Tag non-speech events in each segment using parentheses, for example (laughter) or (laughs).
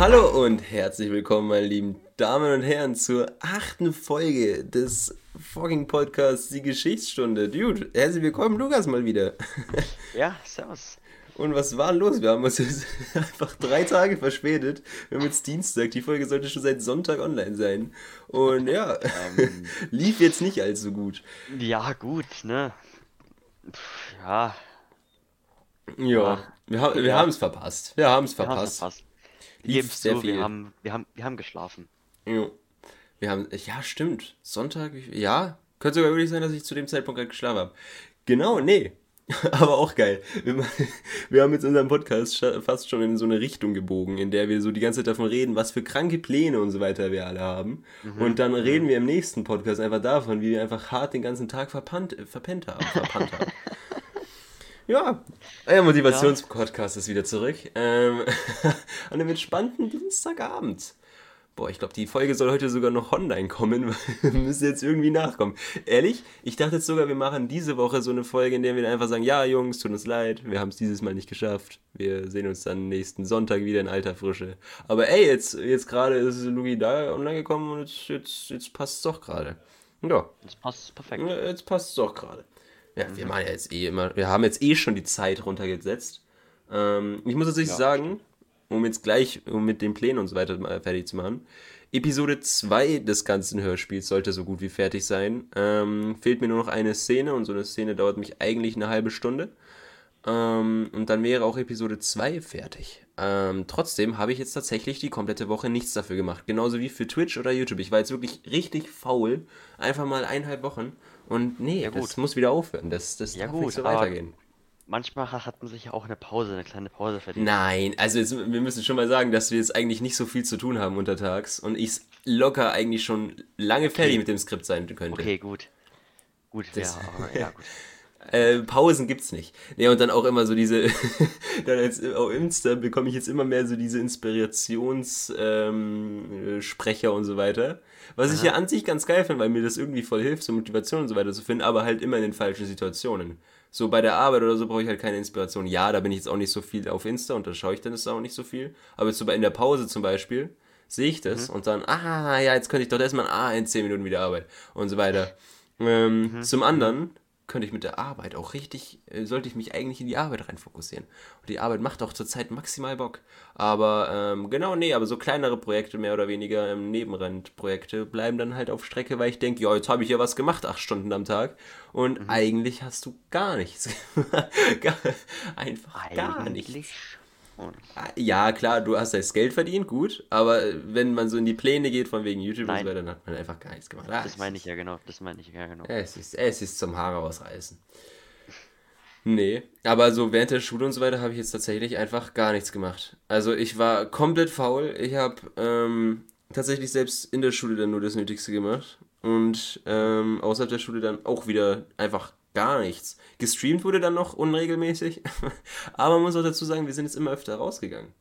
Hallo und herzlich willkommen, meine lieben Damen und Herren, zur achten Folge des fucking Podcasts Die Geschichtsstunde. Dude, herzlich willkommen, Lukas, mal wieder. (laughs) Ja, servus. Und was war los? Wir haben uns jetzt (laughs) einfach drei Tage verspätet. Wir haben jetzt Dienstag. Die Folge sollte schon seit Sonntag online sein. Und ja, Ähm. (laughs) lief jetzt nicht allzu gut. Ja, gut, ne? Pff, ja, Ja, wir, ha wir Ja. haben es verpasst. Wir haben es verpasst. Lief sehr zu, viel. wir haben, wir haben, wir haben geschlafen. Ja. Wir haben, ja, stimmt. Sonntag, ja. Könnte sogar wirklich sein, dass ich zu dem Zeitpunkt gerade geschlafen habe. Genau, nee. (laughs) Aber auch geil. Wir, (laughs) wir haben jetzt unseren Podcast fast schon in so eine Richtung gebogen, in der wir so die ganze Zeit davon reden, was für kranke Pläne und so weiter wir alle haben. Und dann reden wir im nächsten Podcast einfach davon, wie wir einfach hart den ganzen Tag verpannt, verpennt haben. Verpannt haben. (laughs) Ja, euer Motivationspodcast ist wieder zurück. Ähm, (laughs) an einem entspannten Dienstagabend. Boah, ich glaube, die Folge soll heute sogar noch online kommen, (laughs) weil wir müssen jetzt irgendwie nachkommen. Ehrlich, ich dachte jetzt sogar, wir machen diese Woche so eine Folge, in der wir dann einfach sagen, ja Jungs, tut uns leid, wir haben es dieses Mal nicht geschafft. Wir sehen uns dann nächsten Sonntag wieder in alter Frische. Aber ey, jetzt, jetzt gerade ist Lugi da online gekommen und jetzt, jetzt, jetzt passt es doch gerade. Ja. Das passt perfekt. Ja, Jetzt passt es doch gerade. Ja, wir machen ja jetzt eh immer, wir haben jetzt eh schon die Zeit runtergesetzt. Ähm, ich muss tatsächlich Ja. sagen, um jetzt gleich, um mit den Plänen und so weiter fertig zu machen, Episode 2 des ganzen Hörspiels sollte so gut wie fertig sein. Ähm, fehlt mir nur noch eine Szene und so eine Szene dauert mich eigentlich eine halbe Stunde. Ähm, und dann wäre auch Episode 2 fertig. Ähm, trotzdem habe ich jetzt tatsächlich die komplette Woche nichts dafür gemacht. Genauso wie für Twitch oder YouTube. Ich war jetzt wirklich richtig faul. Einfach mal eineinhalb Wochen. Und nee, Ja, das muss wieder aufhören. Das, das Ja, darf gut, nicht so weitergehen. Manchmal ha- hat man sich ja auch eine Pause, eine kleine Pause verdient. Nein, also jetzt, wir müssen schon mal sagen, dass wir jetzt eigentlich nicht so viel zu tun haben untertags und ich locker eigentlich schon lange fertig Okay. mit dem Skript sein könnte. Okay, gut. Gut, ja, Das- aber, ja, (laughs) gut. Äh, Pausen gibt's nicht. Ja, und dann auch immer so diese, (laughs) dann als auf Insta bekomme ich jetzt immer mehr so diese Inspirationssprecher ähm, äh, Sprecher und so weiter. Was ich ja an sich ganz geil finde, weil mir das irgendwie voll hilft, so Motivation und so weiter zu finden, aber halt immer in den falschen Situationen. So bei der Arbeit oder so brauche ich halt keine Inspiration. Ja, da bin ich jetzt auch nicht so viel auf Insta und da schaue ich dann das auch nicht so viel. Aber jetzt so bei in der Pause zum Beispiel sehe ich das und dann, ah, ja, jetzt könnte ich doch erstmal, ah, in 10 Minuten wieder Arbeit und so weiter. Ähm, Zum anderen könnte ich mit der Arbeit auch richtig, äh, sollte ich mich eigentlich in die Arbeit rein fokussieren. Und die Arbeit macht auch zurzeit maximal Bock. Aber ähm, genau, nee, aber so kleinere Projekte, mehr oder weniger ähm, Nebenrandprojekte, bleiben dann halt auf Strecke, weil ich denke, ja, jetzt habe ich ja was gemacht, acht Stunden am Tag. Und eigentlich hast du gar nichts. (laughs) Gar- Einfach gar nichts. Ja, klar, du hast das Geld verdient, gut, aber wenn man so in die Pläne geht, von wegen YouTube und so weiter, dann hat man einfach gar nichts gemacht. Ah, Das meine ich ja genau, das meine ich ja genau. Es ist, es ist zum Haare ausreißen. Nee, aber so während der Schule und so weiter habe ich jetzt tatsächlich einfach gar nichts gemacht. Also ich war komplett faul. Ich habe ähm, tatsächlich selbst in der Schule dann nur das Nötigste gemacht. Und ähm, außerhalb der Schule dann auch wieder einfach gar nichts. Gestreamt wurde dann noch unregelmäßig. (laughs) aber man muss auch dazu sagen, wir sind jetzt immer öfter rausgegangen.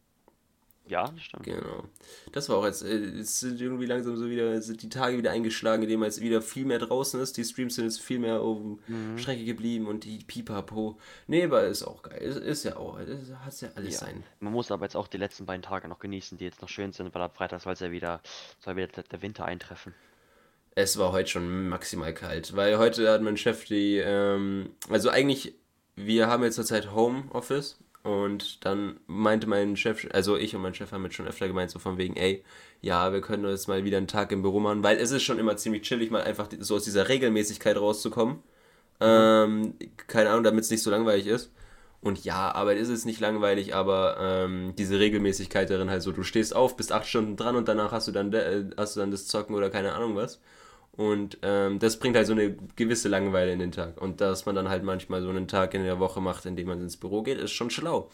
Ja, das stimmt. Genau. Das war auch jetzt, äh, jetzt sind irgendwie langsam so wieder, sind die Tage wieder eingeschlagen, indem man jetzt wieder viel mehr draußen ist. Die Streams sind jetzt viel mehr auf Mhm. Strecke geblieben und die Pipapo. Nee, aber ist auch geil. Ist, ist ja auch, hat ja alles Ja. sein. Man muss aber jetzt auch die letzten beiden Tage noch genießen, die jetzt noch schön sind, weil ab Freitag soll es ja wieder, soll wieder der- der Winter eintreffen. Es war heute schon maximal kalt, weil heute hat mein Chef die, ähm, also eigentlich, wir haben jetzt zurzeit Homeoffice und dann meinte mein Chef, also ich und mein Chef haben jetzt schon öfter gemeint, so von wegen, ey, ja, wir können jetzt mal wieder einen Tag im Büro machen, weil es ist schon immer ziemlich chillig, mal einfach so aus dieser Regelmäßigkeit rauszukommen. Ähm, keine Ahnung, damit es nicht so langweilig ist. Und ja, Arbeit ist es nicht langweilig, aber ähm, diese Regelmäßigkeit darin halt so, du stehst auf, bist acht Stunden dran und danach hast du dann, äh, hast du dann das Zocken oder keine Ahnung was. Und ähm, das bringt halt so eine gewisse Langeweile in den Tag. Und dass man dann halt manchmal so einen Tag in der Woche macht, in dem man ins Büro geht, ist schon schlau.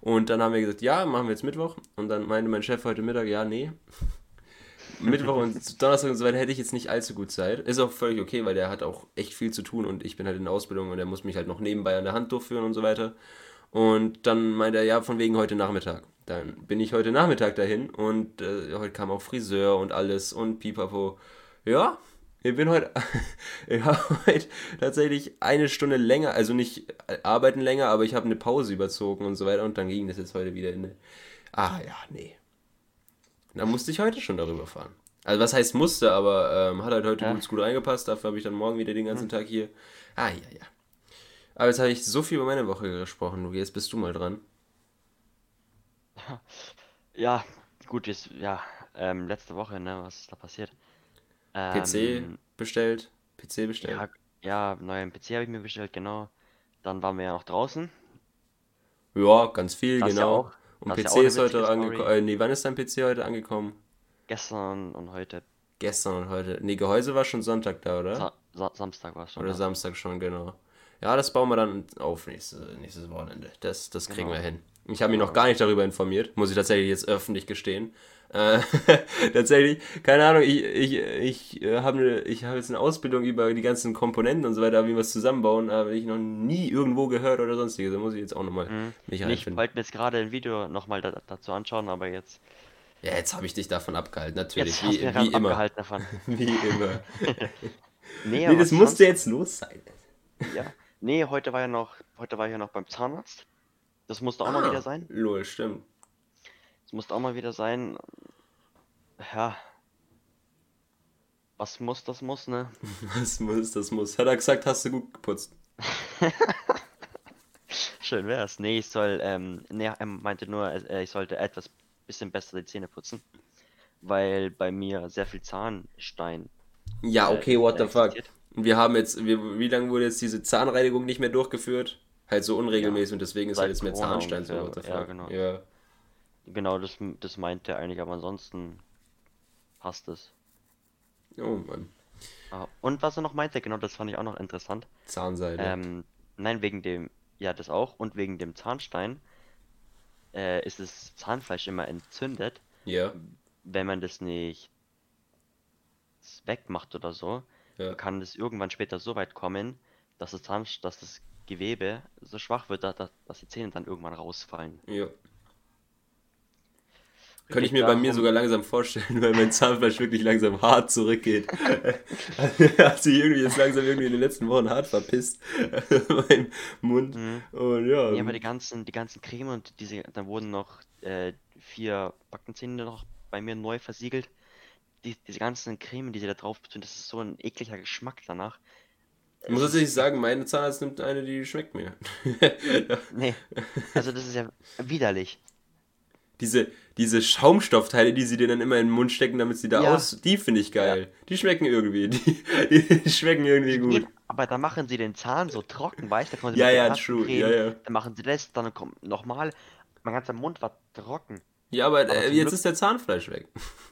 Und dann haben wir gesagt, ja, machen wir jetzt Mittwoch. Und dann meinte mein Chef heute Mittag, ja, nee. (laughs) Mittwoch und Donnerstag und so weiter hätte ich jetzt nicht allzu gut Zeit. Ist auch völlig okay, weil der hat auch echt viel zu tun und ich bin halt in der Ausbildung und der muss mich halt noch nebenbei an der Hand durchführen und so weiter. Und dann meinte er, ja, von wegen heute Nachmittag. Dann bin ich heute Nachmittag dahin und äh, heute kam auch Friseur und alles und pipapo. Ja, ich bin heute, (laughs) ich habe heute tatsächlich eine Stunde länger, also nicht arbeiten länger, aber ich habe eine Pause überzogen und so weiter und dann ging das jetzt heute wieder in eine, ah ja, nee. Da musste ich heute schon darüber fahren. Also was heißt musste, aber ähm, hat halt heute Ja. gut, gut reingepasst. Dafür habe ich dann morgen wieder den ganzen. Tag hier. Ah, ja, ja. Aber jetzt habe ich so viel über meine Woche gesprochen. Du, jetzt bist du mal dran. (laughs) Ja, gut, jetzt, ja, ähm, letzte Woche, ne, was ist da passiert? PC Ähm, bestellt. PC bestellt. ja, ja, neuen PC habe ich mir bestellt, genau. Dann waren wir ja noch draußen. Ja, ganz viel, Das ja genau. auch- Und ja PC eine ist heute angekommen. Äh, nee, wann ist dein PC heute angekommen? Gestern und heute, Gestern und heute. Nee, Gehäuse war schon Sonntag da, oder? Sa Sa Samstag war es schon. Oder da. Samstag schon, genau. Ja, das bauen wir dann auf nächste, nächstes Wochenende. Das, das kriegen Genau. wir hin. Ich habe mich noch gar nicht darüber informiert, muss ich tatsächlich jetzt öffentlich gestehen. Äh, (laughs) tatsächlich, keine Ahnung, ich, ich, ich äh, habe ne, ich hab jetzt eine Ausbildung über die ganzen Komponenten und so weiter, wie wir es zusammenbauen, aber ich noch nie irgendwo gehört oder sonstiges. Da muss ich jetzt auch nochmal Mhm. mich Ich reinfinden. wollte mir jetzt gerade ein Video nochmal da, dazu anschauen, aber jetzt, Ja, jetzt habe ich dich davon abgehalten, natürlich, jetzt hast du wie, wie immer. abgehalten davon. (laughs) Wie immer. (laughs) Nee, Nee, das musste jetzt los sein. Ja. Nee, heute war ja noch, heute war ich ja noch beim Zahnarzt. Das musste auch mal wieder sein. Ah, Lol, stimmt. Das musste auch mal wieder sein. Ja. Was muss, das muss, ne? (laughs) Das muss, das muss. Hat er gesagt, hast du gut geputzt. (laughs) Schön wär's. Nee, ich soll, ähm, nee, er meinte nur, äh, ich sollte etwas bisschen besser die Zähne putzen. Weil bei mir sehr viel Zahnstein Ja, äh, okay, what the fuck. wir haben jetzt, wir, wie lange wurde jetzt diese Zahnreinigung nicht mehr durchgeführt? Halt so unregelmäßig und deswegen ist Seit halt jetzt mehr Zahnstein so, what the ja, genau. Ja. Genau, das, das meinte er eigentlich, aber ansonsten passt es. Oh Mann. Ah, Und was er noch meinte, genau, das fand ich auch noch interessant. Zahnseide. Ähm, nein, wegen dem, ja, das auch, und wegen dem Zahnstein äh, ist das Zahnfleisch immer entzündet, ja, wenn man das nicht wegmacht oder so, ja. kann es irgendwann später so weit kommen, dass das Zahn, dass das Gewebe so schwach wird, dass, dass die Zähne dann irgendwann rausfallen. Ja. Könnte ich mir bei mir sogar langsam vorstellen, (laughs) weil mein Zahnfleisch wirklich langsam hart zurückgeht. (laughs) Hat sich irgendwie jetzt langsam irgendwie in den letzten Wochen hart verpisst. (laughs) mein Mund. Mhm. Und ja. Ja, aber die ganzen, die ganzen Creme und diese, dann wurden noch äh, vier Backenzähne noch bei mir neu versiegelt. Die, diese ganzen Cremen, die sie da drauf tun, das ist so ein ekliger Geschmack danach. Ich muss tatsächlich sagen, meine Zahnarzt nimmt eine, die schmeckt mir. (laughs) Nee, also das ist ja widerlich. diese, diese Schaumstoffteile, die sie dir dann immer in den Mund stecken, damit sie da Ja. aus. Die finde ich geil. Die schmecken irgendwie. Die, die (laughs) schmecken irgendwie gut. Nee, aber da machen sie den Zahn so trocken, weißt du? Da kommen sie Ja, ja, true. Ja, ja. Dann machen sie das, dann kommt nochmal. Mein ganzer Mund war trocken. Ja, aber, Aber äh, jetzt Glück- ist der Zahnfleisch weg. (laughs)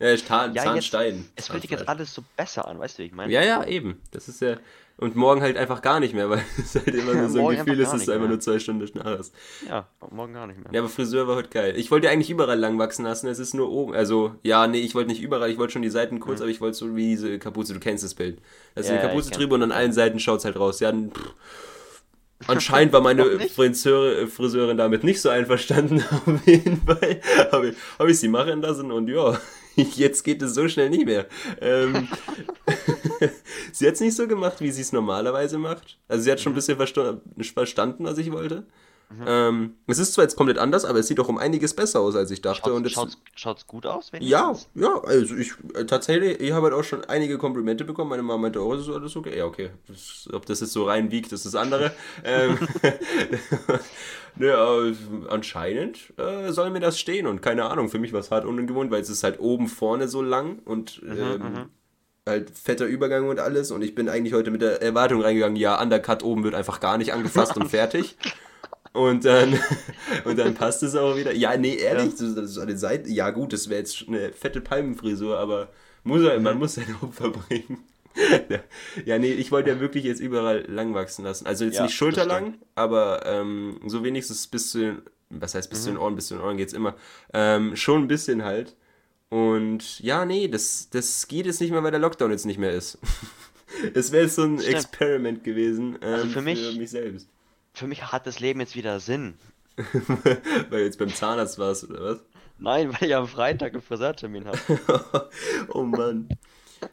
Ja, Zahn, Ja, jetzt- Zahnstein. Es fühlt sich jetzt alles so besser an, weißt du, wie ich meine? Ja, ja, eben. Das ist ja. Und morgen halt einfach gar nicht mehr, weil (laughs) es halt immer nur (laughs) so ein Gefühl ist, dass du einfach nur zwei Stunden schnarr hast. Ja, morgen gar nicht mehr. Ja, aber Friseur war heute geil. Ich wollte eigentlich überall lang wachsen lassen, es ist nur oben. Also, ja, nee, ich wollte nicht überall, ich wollte schon die Seiten kurz, aber ich wollte so wie diese Kapuze, du kennst das Bild. Mhm. Ja, eine Kapuze drüber und an allen Seiten schaut es halt raus. Ja, dann, pff. (laughs) Anscheinend war meine nicht? Friseure, Friseurin damit nicht so einverstanden. Auf jeden Fall habe ich, hab ich sie machen lassen und ja, (laughs) jetzt geht es so schnell nicht mehr. Ähm, (laughs) sie hat es nicht so gemacht, wie sie es normalerweise macht. Also sie hat schon ein bisschen versta verstanden, was ich wollte. Ähm, es ist zwar jetzt komplett anders, aber es sieht doch um einiges besser aus, als ich dachte. und Schaut's, jetzt, schaut's, schaut's gut aus, wenn ja, ja, also ich äh, tatsächlich, ich habe halt auch schon einige Komplimente bekommen. Meine Mama meinte, oh, das ist alles okay. Ja, okay. Das, ob das jetzt so rein wiegt, ist das andere. (laughs) ähm, (laughs) ne, aber anscheinend äh, soll mir das stehen und keine Ahnung, für mich war es hart ungewohnt, weil es ist halt oben vorne so lang und ähm, halt fetter Übergang und alles und ich bin eigentlich heute mit der Erwartung reingegangen, ja, Undercut oben wird einfach gar nicht angefasst und (laughs) fertig. Und dann, (laughs) und dann passt es auch wieder. Ja, nee, ehrlich, das ist an den Seiten. Ja, gut, das wäre jetzt eine fette Palmenfrisur, aber muss er, man muss sein Opfer (laughs) bringen. ja, nee, ich wollte ja wirklich jetzt überall lang wachsen lassen. Also jetzt Ja, nicht schulterlang, aber ähm, so wenigstens bis zu den, was heißt bis zu den Ohren, bis zu den Ohren geht's immer. Ähm, schon ein bisschen halt. Und ja, nee, das, das geht jetzt nicht mehr, weil der Lockdown jetzt nicht mehr ist. (laughs) Es wäre jetzt so ein Stimmt. Experiment gewesen ähm, Also für mich- mich selbst. Für mich hat das Leben jetzt wieder Sinn. (laughs) Weil jetzt beim Zahnarzt warst, oder was? Nein, weil ich am Freitag einen Friseurtermin habe. (laughs) oh Mann.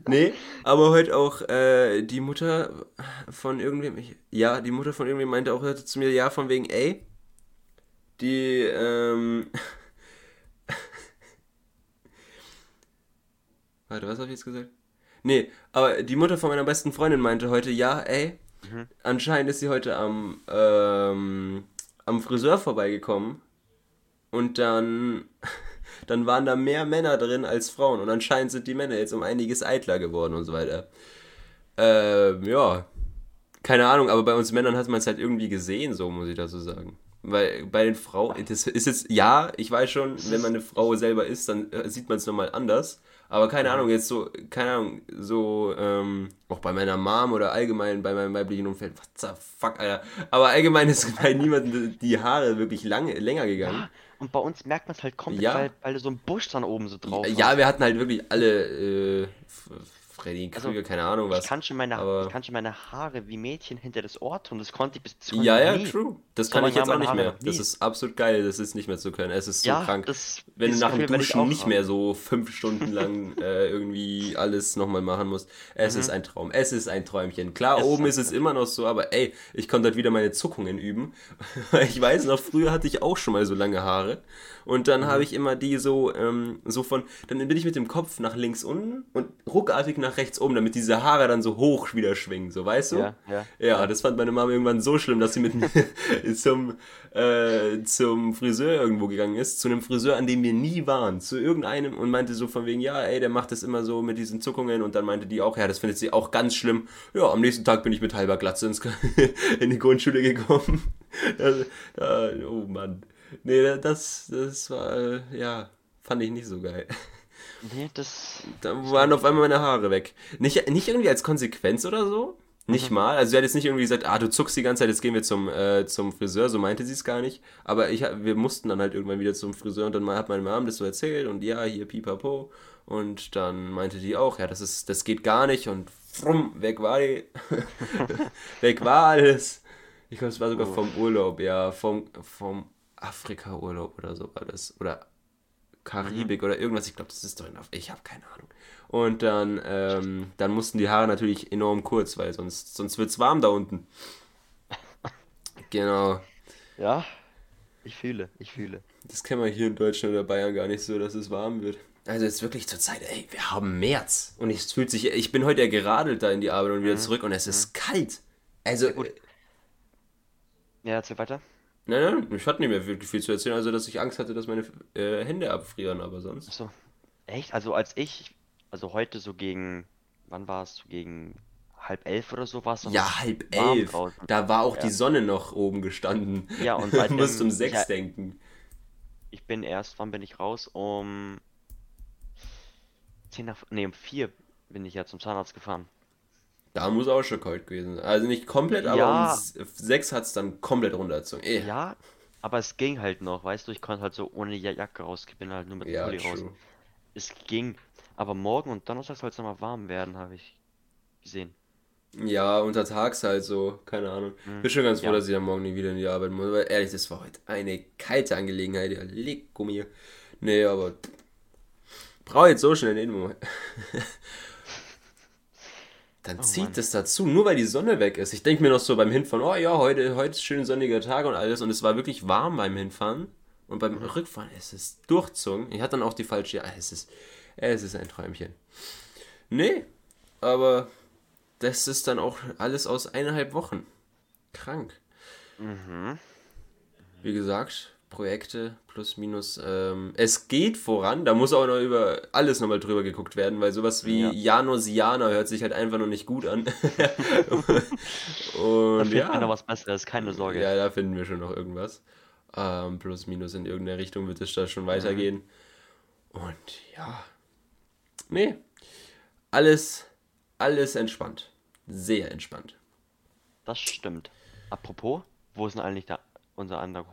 Nee, aber heute auch äh, die Mutter von irgendwem, ich, ja, die Mutter von irgendwem meinte auch heute zu mir, ja, von wegen, ey, die, ähm, (laughs) Warte, was habe ich jetzt gesagt? Nee, aber die Mutter von meiner besten Freundin meinte heute, ja, ey, mhm. anscheinend ist sie heute am, ähm, am Friseur vorbeigekommen und dann, (laughs) dann waren da mehr Männer drin als Frauen und anscheinend sind die Männer jetzt um einiges eitler geworden und so weiter. Ähm, ja, keine Ahnung, aber bei uns Männern hat man es halt irgendwie gesehen, so muss ich dazu sagen. Weil bei den Frauen, das ist jetzt, ja, ich weiß schon, wenn man eine Frau selber ist, dann äh, sieht man es nochmal anders. Aber keine Ahnung, jetzt so, keine Ahnung, so, ähm, auch bei meiner Mom oder allgemein bei meinem weiblichen Umfeld, what the fuck, Alter. Aber allgemein ist bei niemandem die Haare wirklich lange, länger gegangen. Ja, und bei uns merkt man es halt komplett, ja. weil, weil so ein Busch dann oben so drauf Ja, hast. wir hatten halt wirklich alle, äh, Freddy Krüger, also, keine Ahnung was. Ich kann, schon meine, aber... ich kann schon meine Haare wie Mädchen hinter das Ohr tun, das konnte ich bis zu Ja, ja, nie. true. Das kann so ich jetzt auch nicht mehr. Das ist absolut geil, das ist nicht mehr zu können. Es ist so ja, krank. Wenn du nach dem Duschen nicht mehr so fünf Stunden lang (laughs) äh, irgendwie alles nochmal machen musst. Es mhm. ist ein Traum. Es ist ein Träumchen. Klar, es oben ist es immer noch so, aber ey, ich konnte halt wieder meine Zuckungen üben. (laughs) ich weiß noch, früher hatte ich auch schon mal so lange Haare. Und dann mhm. habe ich immer die so, ähm, so von, dann bin ich mit dem Kopf nach links unten und ruckartig nach rechts oben, damit diese Haare dann so hoch wieder schwingen, so weißt du? Ja, ja. Ja, das fand meine Mama irgendwann so schlimm, dass sie mit mir (laughs) zum, äh, zum Friseur irgendwo gegangen ist, zu einem Friseur, an dem wir nie waren, zu irgendeinem und meinte so von wegen, ja, ey, der macht das immer so mit diesen Zuckungen und dann meinte die auch, ja, das findet sie auch ganz schlimm. Ja, am nächsten Tag bin ich mit halber Glatze ins, (laughs) in die Grundschule gekommen. (laughs) da, oh Mann. Nee, das, das war, äh, ja, fand ich nicht so geil. Nee, das. Da waren auf einmal meine Haare weg. Nicht, nicht irgendwie als Konsequenz oder so? Nicht mhm. mal. Also sie hat jetzt nicht irgendwie gesagt, ah, du zuckst die ganze Zeit, jetzt gehen wir zum, äh, zum Friseur. So meinte sie es gar nicht. Aber ich, wir mussten dann halt irgendwann wieder zum Friseur und dann hat meine Mom das so erzählt und ja, hier pipapo. Und dann meinte die auch, ja, das ist, das geht gar nicht und frumm, weg war die. (laughs) weg war alles. Ich glaube, es war sogar vom Urlaub, ja, vom, vom Afrika-Urlaub oder so war das. Oder Karibik mhm. oder irgendwas. Ich glaube, das ist doch in Afrika. Ich habe keine Ahnung. Und dann, ähm, dann mussten die Haare natürlich enorm kurz, weil sonst, sonst wird es warm da unten. (laughs) Genau. Ja, ich fühle, ich fühle. Das kennen wir hier in Deutschland oder Bayern gar nicht so, dass es warm wird. Also jetzt wirklich zur Zeit, ey, wir haben März und es fühlt sich, ich bin heute ja geradelt da in die Arbeit und wieder mhm. zurück und es ist mhm. kalt. Also. Ja, ja erzähl weiter. Nein, nein, ich hatte nicht mehr wirklich viel zu erzählen, also dass ich Angst hatte, dass meine äh, Hände abfrieren, aber sonst. Achso. Echt? Also als ich, also heute so gegen, wann war es? So gegen halb elf oder so war es Ja, halb elf. Draußen. Da war auch ja. die Sonne noch oben gestanden. Ja, und (laughs) seitdem... du musst um sechs ich, denken. Ich bin erst, wann bin ich raus? Um zehn nach, nee, um vier bin ich ja zum Zahnarzt gefahren. Da muss auch schon kalt gewesen sein. Also nicht komplett, aber ja. um 6 hat es dann komplett runtergezogen. Eh. Ja, aber es ging halt noch, weißt du, ich konnte halt so ohne Jacke raus, ich bin halt nur mit dem ja, Pulli raus. Es ging, aber morgen und Donnerstag soll es nochmal warm werden, habe ich gesehen. Ja, untertags halt so, keine Ahnung. Mhm. Bin schon ganz froh, ja. dass ich dann morgen nie wieder in die Arbeit muss, weil ehrlich, das war heute eine kalte Angelegenheit, ja, leg mir. Nee, aber brauche jetzt so schnell den Moment. (laughs) dann oh, zieht das dazu, nur weil die Sonne weg ist. Ich denke mir noch so beim Hinfahren, oh ja, heute, heute ist schön sonniger Tag und alles. Und es war wirklich warm beim Hinfahren. Und beim mhm. Rückfahren ist es durchzogen. Ich hatte dann auch die falsche, ja, es ist, es ist ein Träumchen. Nee, aber das ist dann auch alles aus eineinhalb Wochen. Krank. Mhm. Wie gesagt, Projekte plus minus. Ähm, es geht voran, da muss auch noch über alles nochmal drüber geguckt werden, weil sowas wie ja. Janosianer hört sich halt einfach noch nicht gut an. (laughs) Und da findet ja. noch was Besseres, keine Sorge. Ja, da finden wir schon noch irgendwas. Ähm, plus minus in irgendeiner Richtung wird es da schon weitergehen. Mhm. Und ja. Nee. Alles, alles entspannt. Sehr entspannt. Das stimmt. Apropos, wo ist denn eigentlich da unser anderer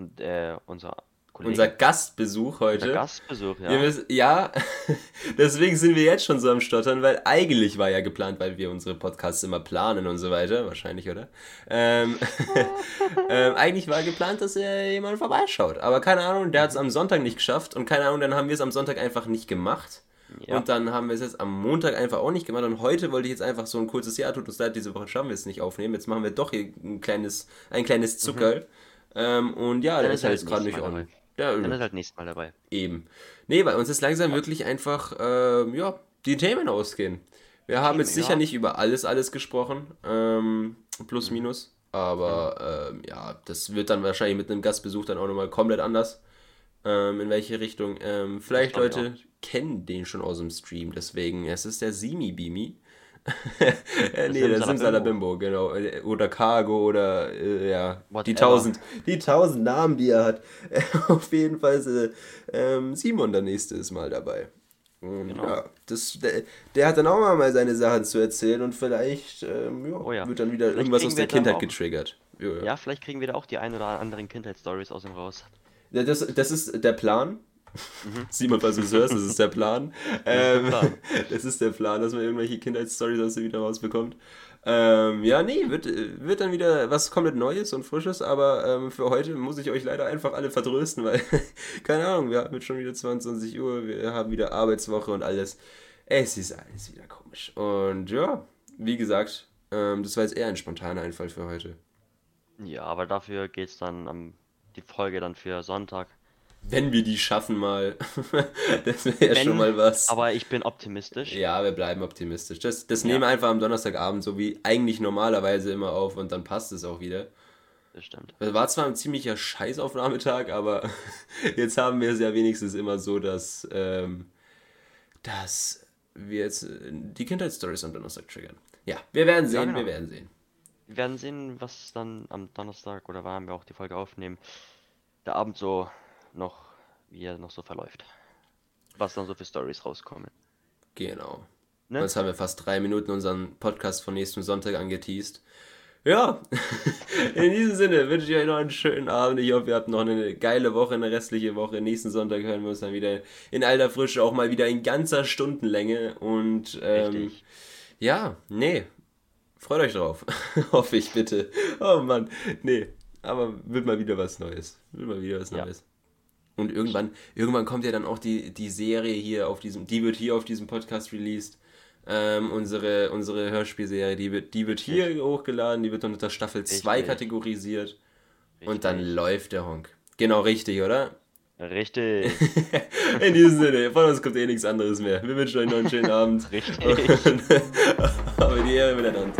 und äh, unser Kollege. Unser Gastbesuch heute. Unser Gastbesuch, ja. Müssen, ja, (laughs) deswegen sind wir jetzt schon so am Stottern, weil eigentlich war ja geplant, weil wir unsere Podcasts immer planen und so weiter, wahrscheinlich, oder? Ähm, (laughs) ähm, eigentlich war geplant, dass er jemand vorbeischaut. Aber keine Ahnung, der hat es am Sonntag nicht geschafft und keine Ahnung, dann haben wir es am Sonntag einfach nicht gemacht. Ja. Und dann haben wir es jetzt am Montag einfach auch nicht gemacht. Und heute wollte ich jetzt einfach so ein kurzes Jahr, tut uns leid, diese Woche schaffen wir es nicht aufnehmen. Jetzt machen wir doch hier ein kleines, ein kleines Zuckerl. Mhm. Ähm, und ja, der ist halt gerade nicht on. Ja, dann ist halt nächstes Mal dabei. Eben. Nee, bei uns ist langsam wirklich einfach, ähm, ja, die Themen ausgehen. Wir haben Themen, jetzt sicher ja. nicht über alles, alles gesprochen. Ähm, plus, minus. Aber ähm, ja, das wird dann wahrscheinlich mit einem Gastbesuch dann auch nochmal komplett anders. Ähm, in welche Richtung. Ähm, vielleicht Leute kennen den schon aus dem Stream, deswegen. Es ist der Simi Bimi. (laughs) nee, der Simsalabimbo, genau. Oder Cargo oder äh, ja, die Whatever. tausend, die tausend Namen, die er hat. (laughs) Auf jeden Fall ist äh, ähm, Simon der nächste ist mal dabei. Und Genau. ja, das, der, der hat dann auch mal seine Sachen zu erzählen und vielleicht ähm, ja, Oh ja. wird dann wieder Vielleicht irgendwas aus der Kindheit auch- getriggert. Ja, vielleicht kriegen wir da auch die ein oder anderen Kindheitsstories aus dem raus. Ja, Das, das ist der Plan. (laughs) Simon, falls du es hörst, das ist der Plan. (laughs) Ähm, Mhm. Plan. (laughs) das ist der Plan, dass man irgendwelche Kindheitsstories aus dir wieder rausbekommt. Ähm, ja, nee, wird, wird dann wieder was komplett Neues und Frisches, aber ähm, für heute muss ich euch leider einfach alle vertrösten, weil, keine Ahnung, wir haben jetzt schon wieder 22 Uhr, wir haben wieder Arbeitswoche und alles. Es ist alles wieder komisch. Und ja, wie gesagt, ähm, das war jetzt eher ein spontaner Einfall für heute. Ja, aber dafür geht's dann am die Folge dann für Sonntag. Wenn wir die schaffen mal, (laughs) das wäre ja schon mal was. Aber ich bin optimistisch. Ja, wir bleiben optimistisch. Das, das Ja. nehmen wir einfach am Donnerstagabend, so wie eigentlich normalerweise immer auf und dann passt es auch wieder. Das stimmt. Es war zwar ein ziemlicher Scheißaufnahmetag, aber (laughs) jetzt haben wir es ja wenigstens immer so, dass, ähm, dass wir jetzt äh, die Kindheitsstories am Donnerstag triggern. Ja, wir werden sehen, genau. wir werden sehen. Wir werden sehen, was dann am Donnerstag oder wann wir auch die Folge aufnehmen, der Abend so noch, wie er noch so verläuft. Was dann so für Stories rauskommen. Genau. Ne? Jetzt haben wir fast drei Minuten unseren Podcast von nächsten Sonntag angeteased. Ja, (laughs) in diesem Sinne wünsche ich euch noch einen schönen Abend. Ich hoffe, ihr habt noch eine geile Woche, eine restliche Woche. Nächsten Sonntag hören wir uns dann wieder in alter Frische, auch mal wieder in ganzer Stundenlänge. Und ähm, Richtig. ja, nee, freut euch drauf. (laughs) hoffe ich bitte. Oh Mann, nee, aber wird mal wieder was Neues. Wird mal wieder was Ja. Und irgendwann, irgendwann kommt ja dann auch die, die Serie hier auf diesem, die wird hier auf diesem Podcast released. Ähm, unsere, unsere Hörspielserie, die wird, die wird hier hochgeladen, die wird dann unter Staffel 2 Richtig. kategorisiert. Und dann Richtig. läuft der Honk. Genau richtig, oder? Richtig. (laughs) In diesem Sinne, von uns kommt eh nichts anderes mehr. Wir wünschen euch noch einen schönen Abend. (laughs) Richtig. Und, (laughs) aber die Ehre miteinander.